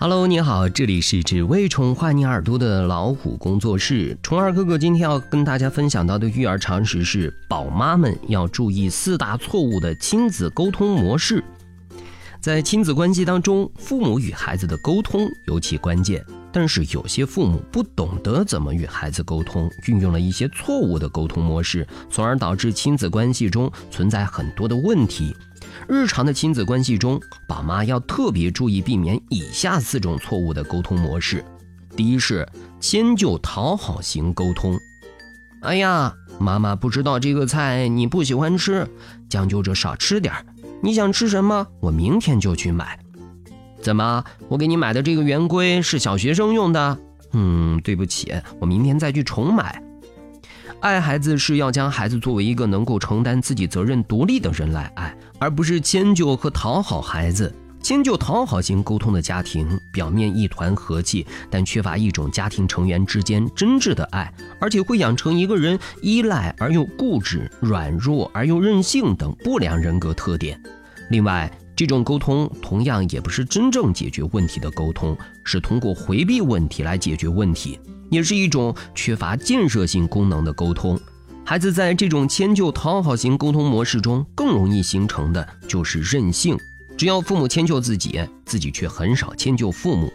Hello，你好，这里是只为宠坏你耳朵的老虎工作室。虫儿哥哥今天要跟大家分享到的育儿常识是：宝妈们要注意四大错误的亲子沟通模式。在亲子关系当中，父母与孩子的沟通尤其关键。但是有些父母不懂得怎么与孩子沟通，运用了一些错误的沟通模式，从而导致亲子关系中存在很多的问题。日常的亲子关系中，宝妈要特别注意避免以下四种错误的沟通模式。第一是迁就讨好型沟通。哎呀，妈妈不知道这个菜你不喜欢吃，将就着少吃点儿。你想吃什么？我明天就去买。怎么？我给你买的这个圆规是小学生用的？嗯，对不起，我明天再去重买。爱孩子是要将孩子作为一个能够承担自己责任、独立的人来爱，而不是迁就和讨好孩子。迁就讨好型沟通的家庭，表面一团和气，但缺乏一种家庭成员之间真挚的爱，而且会养成一个人依赖而又固执、软弱而又任性等不良人格特点。另外，这种沟通同样也不是真正解决问题的沟通，是通过回避问题来解决问题。也是一种缺乏建设性功能的沟通，孩子在这种迁就讨好型沟通模式中，更容易形成的就是任性。只要父母迁就自己，自己却很少迁就父母。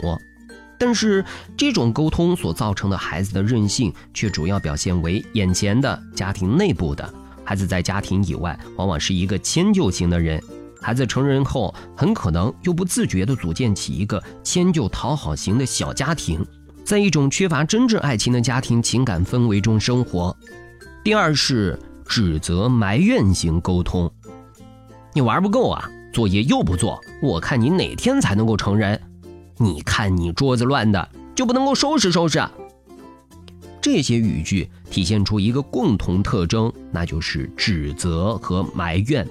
但是这种沟通所造成的孩子的任性，却主要表现为眼前的家庭内部的。孩子在家庭以外，往往是一个迁就型的人。孩子成人后，很可能又不自觉地组建起一个迁就讨好型的小家庭。在一种缺乏真正爱情的家庭情感氛围中生活。第二是指责埋怨型沟通，你玩不够啊，作业又不做，我看你哪天才能够成人？你看你桌子乱的，就不能够收拾收拾？这些语句体现出一个共同特征，那就是指责和埋怨。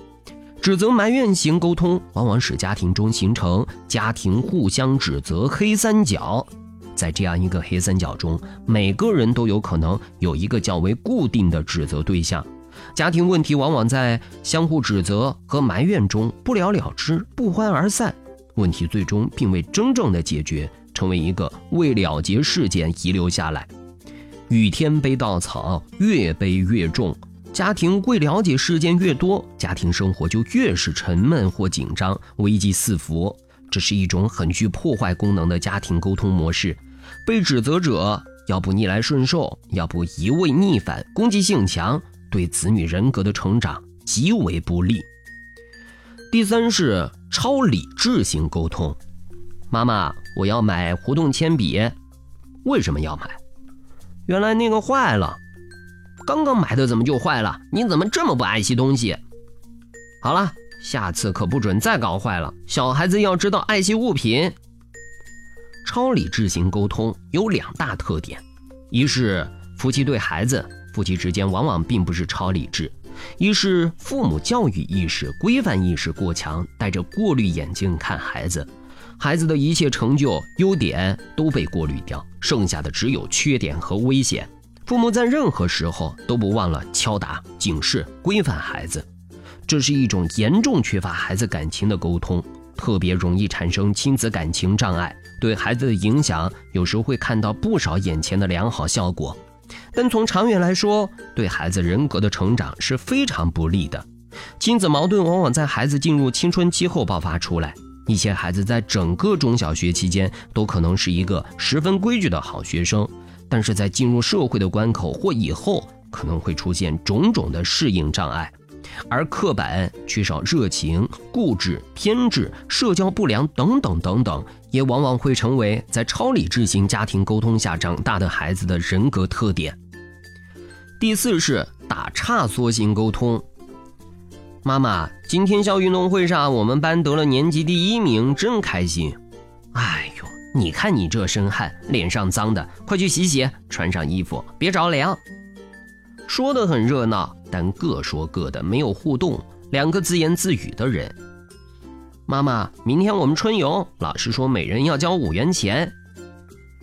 指责埋怨型沟通往往使家庭中形成家庭互相指责黑三角。在这样一个黑三角中，每个人都有可能有一个较为固定的指责对象。家庭问题往往在相互指责和埋怨中不了了之、不欢而散，问题最终并未真正的解决，成为一个未了结事件遗留下来。雨天背稻草，越背越重。家庭未了解事件越多，家庭生活就越是沉闷或紧张，危机四伏。这是一种很具破坏功能的家庭沟通模式，被指责者要不逆来顺受，要不一味逆反，攻击性强，对子女人格的成长极为不利。第三是超理智型沟通，妈妈，我要买活动铅笔，为什么要买？原来那个坏了，刚刚买的怎么就坏了？你怎么这么不爱惜东西？好了。下次可不准再搞坏了。小孩子要知道爱惜物品。超理智型沟通有两大特点：一是夫妻对孩子，夫妻之间往往并不是超理智；一是父母教育意识、规范意识过强，戴着过滤眼镜看孩子，孩子的一切成就、优点都被过滤掉，剩下的只有缺点和危险。父母在任何时候都不忘了敲打、警示、规范孩子。这是一种严重缺乏孩子感情的沟通，特别容易产生亲子感情障碍，对孩子的影响有时会看到不少眼前的良好效果，但从长远来说，对孩子人格的成长是非常不利的。亲子矛盾往往在孩子进入青春期后爆发出来，一些孩子在整个中小学期间都可能是一个十分规矩的好学生，但是在进入社会的关口或以后，可能会出现种种的适应障碍。而刻板、缺少热情、固执、偏执、社交不良等等等等，也往往会成为在超理智型家庭沟通下长大的孩子的人格特点。第四是打岔缩型沟通。妈妈，今天校运动会上我们班得了年级第一名，真开心。哎呦，你看你这身汗，脸上脏的，快去洗洗，穿上衣服，别着凉。说的很热闹。但各说各的，没有互动，两个自言自语的人。妈妈，明天我们春游，老师说每人要交五元钱。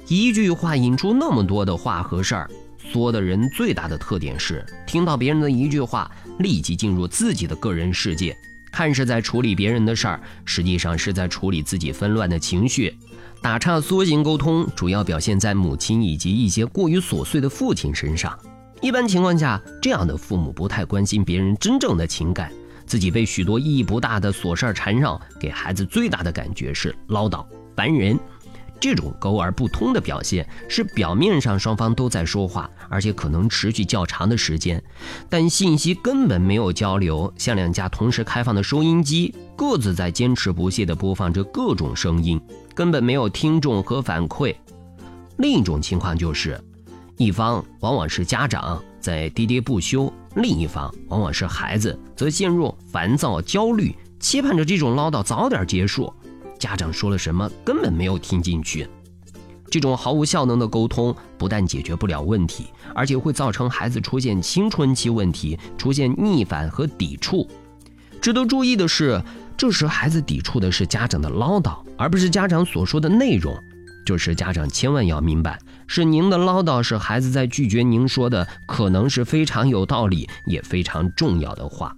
一句话引出那么多的话和事儿。作的人最大的特点是，听到别人的一句话，立即进入自己的个人世界，看是在处理别人的事儿，实际上是在处理自己纷乱的情绪。打岔缩型沟通主要表现在母亲以及一些过于琐碎的父亲身上。一般情况下，这样的父母不太关心别人真正的情感，自己被许多意义不大的琐事缠绕，给孩子最大的感觉是唠叨、烦人。这种沟而不通的表现，是表面上双方都在说话，而且可能持续较长的时间，但信息根本没有交流，像两家同时开放的收音机，各自在坚持不懈地播放着各种声音，根本没有听众和反馈。另一种情况就是，一方往往是家长在喋喋不休，另一方往往是孩子，则陷入烦躁、焦虑，期盼着这种唠叨早点结束。家长说了什么，根本没有听进去。这种毫无效能的沟通，不但解决不了问题，而且会造成孩子出现青春期问题，出现逆反和抵触。值得注意的是，这时孩子抵触的是家长的唠叨，而不是家长所说的内容。这时家长千万要明白，是您的唠叨使孩子在拒绝您说的可能是非常有道理也非常重要的话。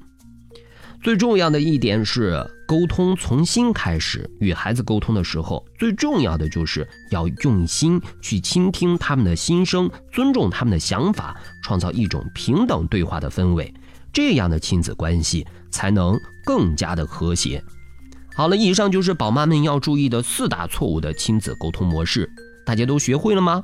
最重要的一点是，沟通从心开始。与孩子沟通的时候，最重要的就是要用心去倾听他们的心声，尊重他们的想法，创造一种平等对话的氛围，这样的亲子关系才能更加的和谐。好了，以上就是宝妈们要注意的四大错误的亲子沟通模式，大家都学会了吗？